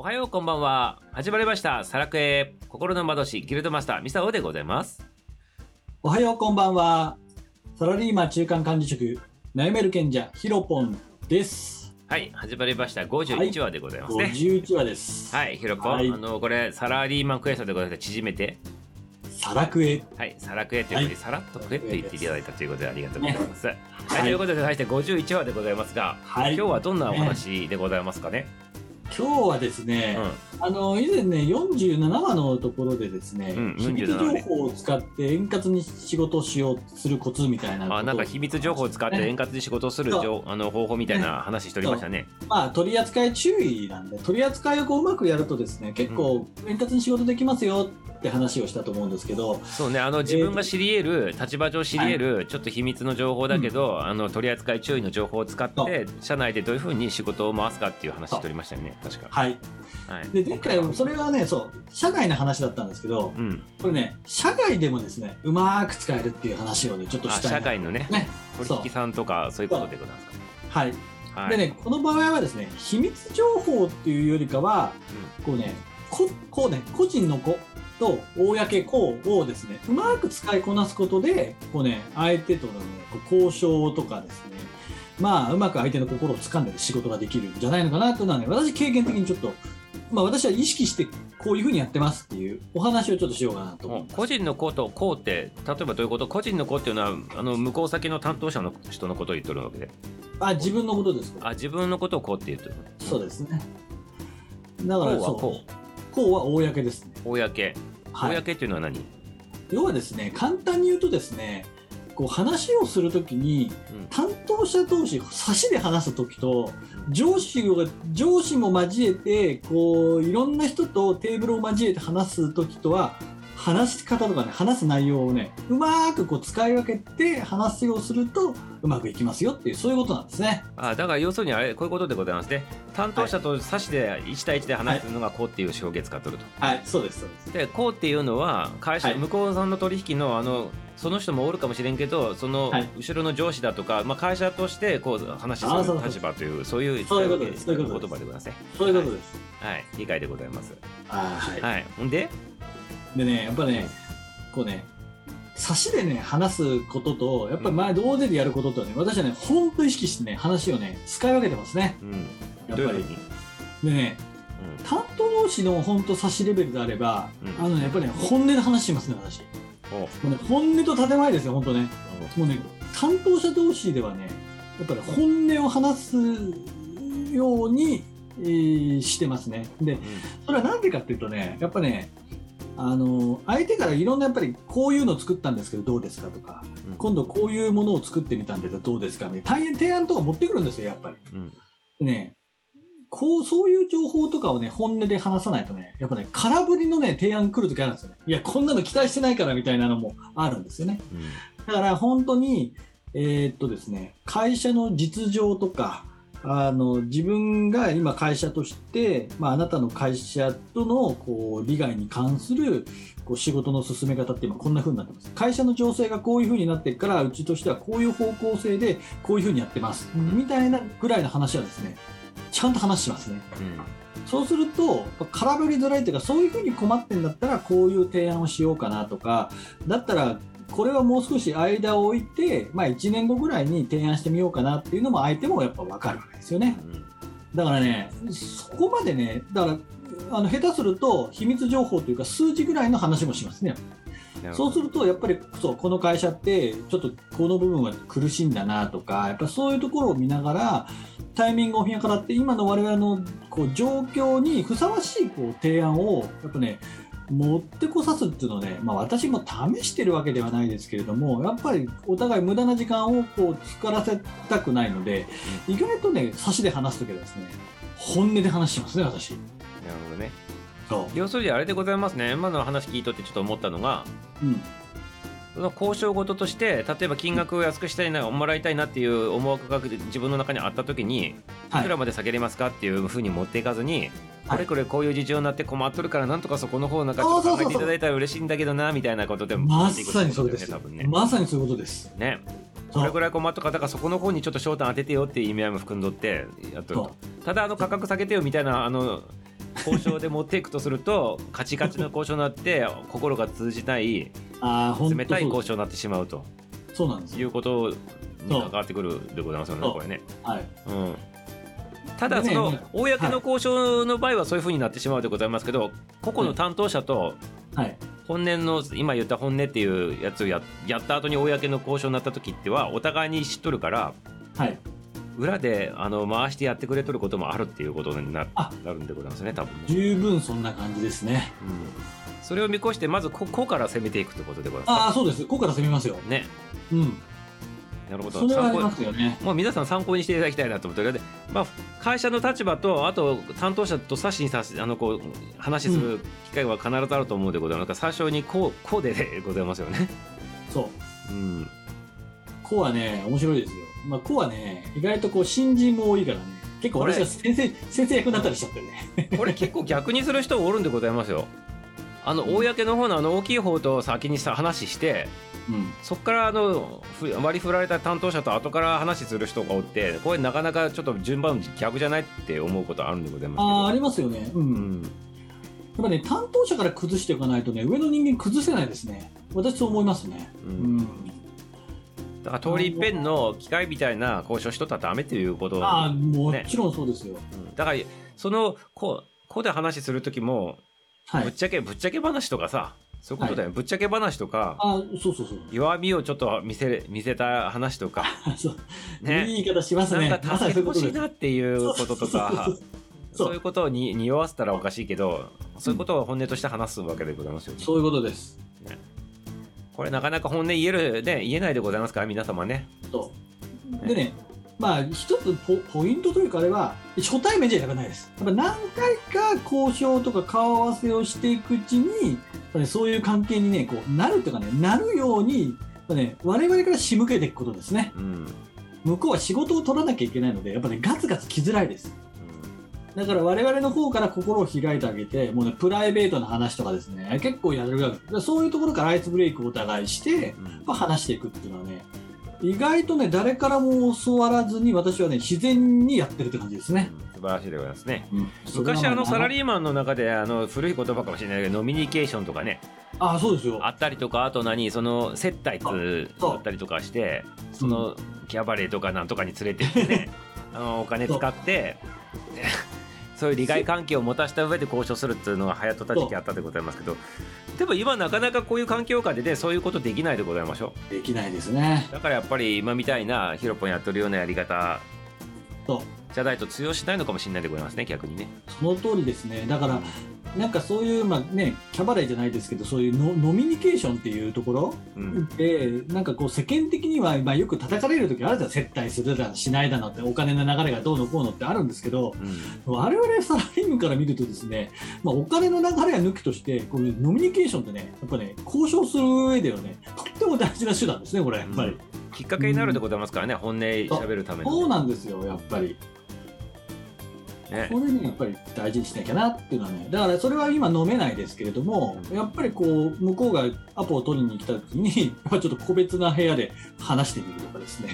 おはようこんばんは。始まりました。サラクエ心の窓師ギルドマスターミサオでございます。おはようこんばんは。サラリーマン中間管理職、悩める賢者、ヒロポンです。はい始まりました。51話でございますね。51話です。はい、ヒロポン、はい。あのこれサラリーマンクエストでございます。縮めて。サラクエ。はいサラクエというふうにはい。さらっとクエと言っていただいたということでありがとうございます、はい、はいということで対して51話でございますが、はい。今日はどんなお話でございますかね？今日はですね、うあの、以前ね、47話のところでですね、うん秘密47情報を使って円滑に仕事をしようするコツみたいなあなんか秘密情報を使ってね。円滑に仕事をする情あの方法みたいな話しておりましたね。まあ、取り扱い注意なんで、取り扱いをうまくやるとですね、結構円滑に仕事できますよって話をしたと思うんですけど、そうねあの自分が知り得る立場上知り得るちょっと秘密の情報だけど、あの取り扱い注意の情報を使っそて社内でどういうふうに仕事を回すかっていう話しておりましたよね確か。はい。はい。で、前回、それはね、そう、社外の話だったんですけど、うん。これね、社外でもですね、うまく使えるっていう話をね、ちょっとあしたいな。社外のねね。取引さんとかそういうことでございますはい。かはい。でね、この場合はですね、秘密情報っていうよりかは、こうね、ここうね、個人の子と公子をですね、うまく使いこなすことで、こうね、相手とのね、こう交渉とかですね、まあ、うまく相手の心を掴んで仕事ができるんじゃないのかなというのはね、私経験的にちょっと、まあ私は意識してこういうふうにやってますっていうお話をちょっとしようかなと思います。うん。個人の子と子って例えばどういうこと？個人の子っていうのはあの向こう先の担当者の人のことを言ってるわけで。あ、自分のことです。あ自分のことを子って言ってる。そうですね。だからこうはそうここうは公ですね。公はい。公っていうのは何、要はですね、簡単に言うとですね、こう話をするときにうん担当者同士差しで話すときと上司が上司も交えてこういろんな人とテーブルを交えて話すときとは話し方とかね話す内容をねうまくこう使い分けて話をするとうまくいきますよっていうそういうことなんですね。あだから要するにあれこういうことでございますね。担当者と差しで1対1で話すのがこうっていう表現使っとると、はい、そうですそうです。でこうっていうのは会社、はい。向こうさんの取引のあのその人もおるかもしれんけどそのはい。後ろの上司だとか、まあ、会社としてこう話すあそうそう立場というそういうそういうことです。言そういうことです。葉でございますね。そういうことです。はい。理解でございます。はい。はい。ででね、やっぱね、こうね、差しでね、話すことと、やっぱり前、大勢でやることとはね、私はね、本当意識してね、話をね、使い分けてますね。うん。やっぱり。どういうふうに、でね、担当同士の本当差しレベルであれば、うん。あのね、やっぱりね、本音で話してますね、私。もうね、本音と建前ですよ、本当ね。もうね、担当者同士ではね、やっぱり本音を話すように、えーしてますね。で、それはなんでかっていうとね、やっぱね、あの相手からいろんなやっぱりこういうのを作ったんですけどどうですかとか、うん今度こういうものを作ってみたんでどうですかみたいな提案とか持ってくるんですよやっぱり。うんでねこうそういう情報とかをね本音で話さないとねやっぱね空振りのね提案来る時あるんですよね。いやこんなの期待してないからみたいなのもあるんですよね。うんだから本当に、えーっとですね、会社の実情とか、あの自分が今会社として、まあ、あなたの会社とのこう利害に関するこう仕事の進め方って今こんな風になってます。会社の情勢がこういう風になってるから、うちとしてはこういう方向性でこういう風にやってます。みたいなぐらいの話はですね、ちゃんと話しますね。そうすると、空振りづらいというか、そういうふうに困ってんだったら、こういう提案をしようかなとか、だったら、これはもう少し間を置いて、まあ、1年後ぐらいに提案してみようかなっていうのも、相手もやっぱ分かるわけですよね。だからね、そこまでね、だから、あの下手すると、秘密情報というか、数字ぐらいの話もしますね。うんそうすると、やっぱりそうこの会社って、ちょっとこの部分は苦しいんだなとか、やっぱそういうところを見ながら、タイミングを見計らって、今の我々のこう状況にふさわしいこう提案を、やっぱね、持ってこさすっていうのをね、まあ、私も試してるわけではないですけれども、やっぱりお互い無駄な時間をこう作らせたくないので、意外とね、差しで話すときはですね、本音で話してますね、私。なるほどねそう。要するにあれでございますね今の話聞いとってちょっと思ったのがうん。その交渉事として例えば金額を安くしたいなもらいたいなっていう思惑が自分の中にあった時にいはい。くらまで下げれますかっていうふうに持っていかずに、はい。これこれこういう事情になって困っとるからなんとかそこの方なんか考えていただいたら嬉しいんだけどなみたいなことでまさにそれです。よ多分ね。まさにそういうことです。ね。それぐらい困った方がそこの方にちょっと焦点当ててよっていう意味合いも含んどってやっとただあの価格下げてよみたいなあの交渉で持っていくとするとカチカチの交渉になって心が通じないあ冷たい交渉になってしまうと。そうなんですよ。いうことに関わってくるでございますよねこれね。はい。うん。ただそのね公の交渉の場合はそういうふうになってしまうでございますけど個々の担当者とはい。本音の今言った本音っていうやつをややった後に公の交渉になった時ってはお互いに知っとるからはい裏であの回してやってくれとることもあるっていうことになあ。なるんでございますね多分ね、十分そんな感じですね。うん、それを見越してまずここから攻めていくってことでございあまあそうです。ここから攻めますよ。すね。うん。なるほど。それはありますよね。もう皆さん参考にしていただきたいなと思ってまあ、会社の立場とあと担当者と差しに差しあのこう話する機会は必ずあると思うでございます。が、最初にこうこうででございますよね。そう。うん、コはね面白いですよまあコはね意外とこう新人も多いからね。結構私が先生先生役になったりしちゃってるね。これ結構逆にする人おるんでございますよ。あの公の方のあの大きい方と先にさ話してうん。そこからあのふ割り振られた担当者と後から話する人がおってこれなかなかちょっと順番逆じゃないって思うことあるんでございますけど。ああありますよね。う、うん。ん、やっぱね担当者から崩していかないとね上の人間崩せないですね。私そう思いますね。ううんん、だから通り一遍の機械みたいな交渉しとったらダメということ。ああもちろんそうですよ、うん。だからそのこうこうで話する時も、はい。ぶっちゃけぶっちゃけ話とかさそういうことだよ、ぶっちゃけ話とかああそうそうそう弱みをちょっと見せ見せた話とか。そう、ね。いい言い方しますね。なんか助けてほしいなっていうこととかそういうことをに匂わせたらおかしいけどそういうことを本音として話すわけでございますよね。そういうことですこれなかなか本音言えるね言えないでございますから皆様ね。そう。でねまあ一つポポイントというかあれは初対面じゃやらないです。やっぱ何回か交渉とか顔合わせをしていくうちにそういう関係にねこうなるというかねなるようにやっぱね我々から仕向けていくことですね。うん。向こうは仕事を取らなきゃいけないのでやっぱねガツガツ来づらいですだから我々の方から心を開いてあげてもうねプライベートな話とかですね結構やるわけ。そういうところからアイスブレイクをお互いしてまあ話していくっていうのはね意外とね誰からも教わらずに私はね自然にやってるって感じですね、素晴らしいでございますね。うん。昔あのサラーリーマンの中であの古い言葉かもしれないけどノミニケーションとかね。あそうですよ。あったりとかあと何その接待つそう。あったりとかしてそのキャバレーとかなんとかに連れてってね。あのお金使って そういう利害関係を持たせた上で交渉するっていうのが流行っとった時期あったでございますけどでも今なかなかこういう環境下でねそういうことできないでございましょできないですね。うだからやっぱり今みたいなヒロポンやっとるようなやり方じゃないと通用しないのかもしれないでございますね逆にね。その通りですね。だからなんかそういうまあねキャバレーじゃないですけどそういうノノミニケーションっていうところうん。でなんかこう世間的には、まあ、よく叩かれる時あるじゃん接待するだのしないだのってお金の流れがどうのこうのってあるんですけどうん。我々サラリーマンから見るとですね、まあ、お金の流れは抜きとしてこれノミニケーションってねやっぱね交渉する上ではねとっても大事な手段ですねこれやっぱり、きっかけになるでございますからね本音喋るためそうのなんですよやっぱり。ね。これねやっぱり大事にしなきゃなっていうのはねだからそれは今飲めないですけれども、うん。やっぱりこう向こうがアポを取りに来た時に やっぱちょっと個別な部屋で話してみるとかですね、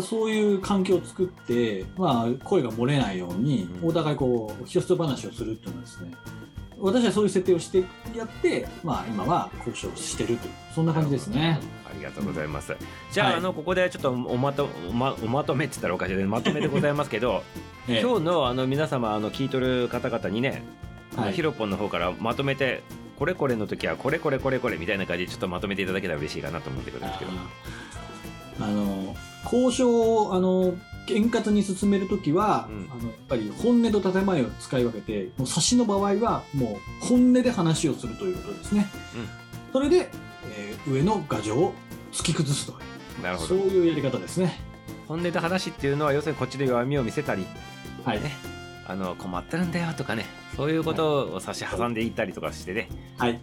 そういう環境を作って、まあ、声が漏れないように、うん。お互いこう、ひとつ話をするっていうのはですね、私はそういう設定をしてやって、まあ、今は交渉してるという、そんな感じですね。ありがとうございます。じゃあ、はいあのここでちょっとおまとおまおまとめって言ったらおかしいでまとめでございますけど、ええ今日のあの皆様あの聞いとる方々にね、ヒロポンの方からまとめてこれこれの時はこれこれこれこれみたいな感じでちょっとまとめていただけたら嬉しいかなと思ってくるんですけど。あの交渉をあの円滑に進めるときは、うん。あのやっぱり本音と建前を使い分けてもう差しの場合はもう本音で話をするということですね、うん。それで、えー上の牙城を突き崩すとなるほど。そういうやり方ですね。本音で話っていうのは要するにこっちで弱みを見せたり、はい、ね。あの困ってるんだよとかね、そういうことを差し挟んでいったりとかしてね、はい、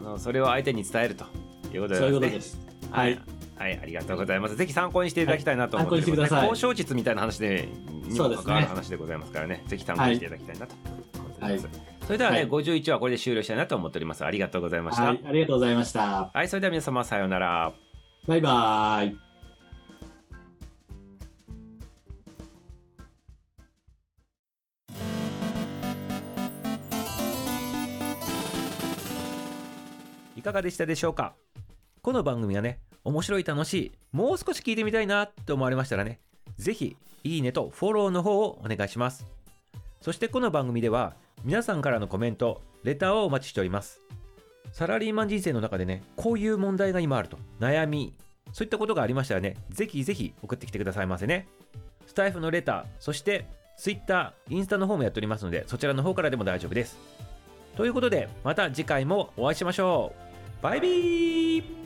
あのそれを相手に伝えるということでそういうことねです。はい、はいありがとうございます。ぜひ参考にしていただきたいなと思ってます、ね、はい、参考にしてください。交渉術みたいな話でにも関わる話でございますからね、ぜひ参考にしていただきたいなとはい、それではね、はい、51話これで終了したいなと思っております。ありがとうございました、はい、ありがとうございました。はいそれでは皆様さようなら。バイバイ。いかがでしたでしょうか？この番組がね面白い楽しいもう少し聞いてみたいなと思われましたらねぜひいいねとフォローの方をお願いします。そしてこの番組では皆さんからのコメントレターをお待ちしております。サラリーマン人生の中でねこういう問題が今あると悩みそういったことがありましたらねぜひぜひ送ってきてくださいませね。スタイフのレターそして Twitter、インスタの方もやっておりますのでそちらの方からでも大丈夫です。ということでまた次回もお会いしましょう。バイビー